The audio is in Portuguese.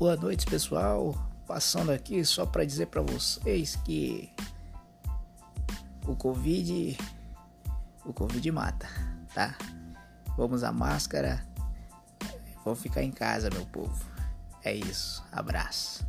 Boa noite, pessoal. Passando aqui só para dizer para vocês que o Covid o Covid mata, tá? Vamos à máscara. vou ficar em casa, meu povo. É isso. Abraço.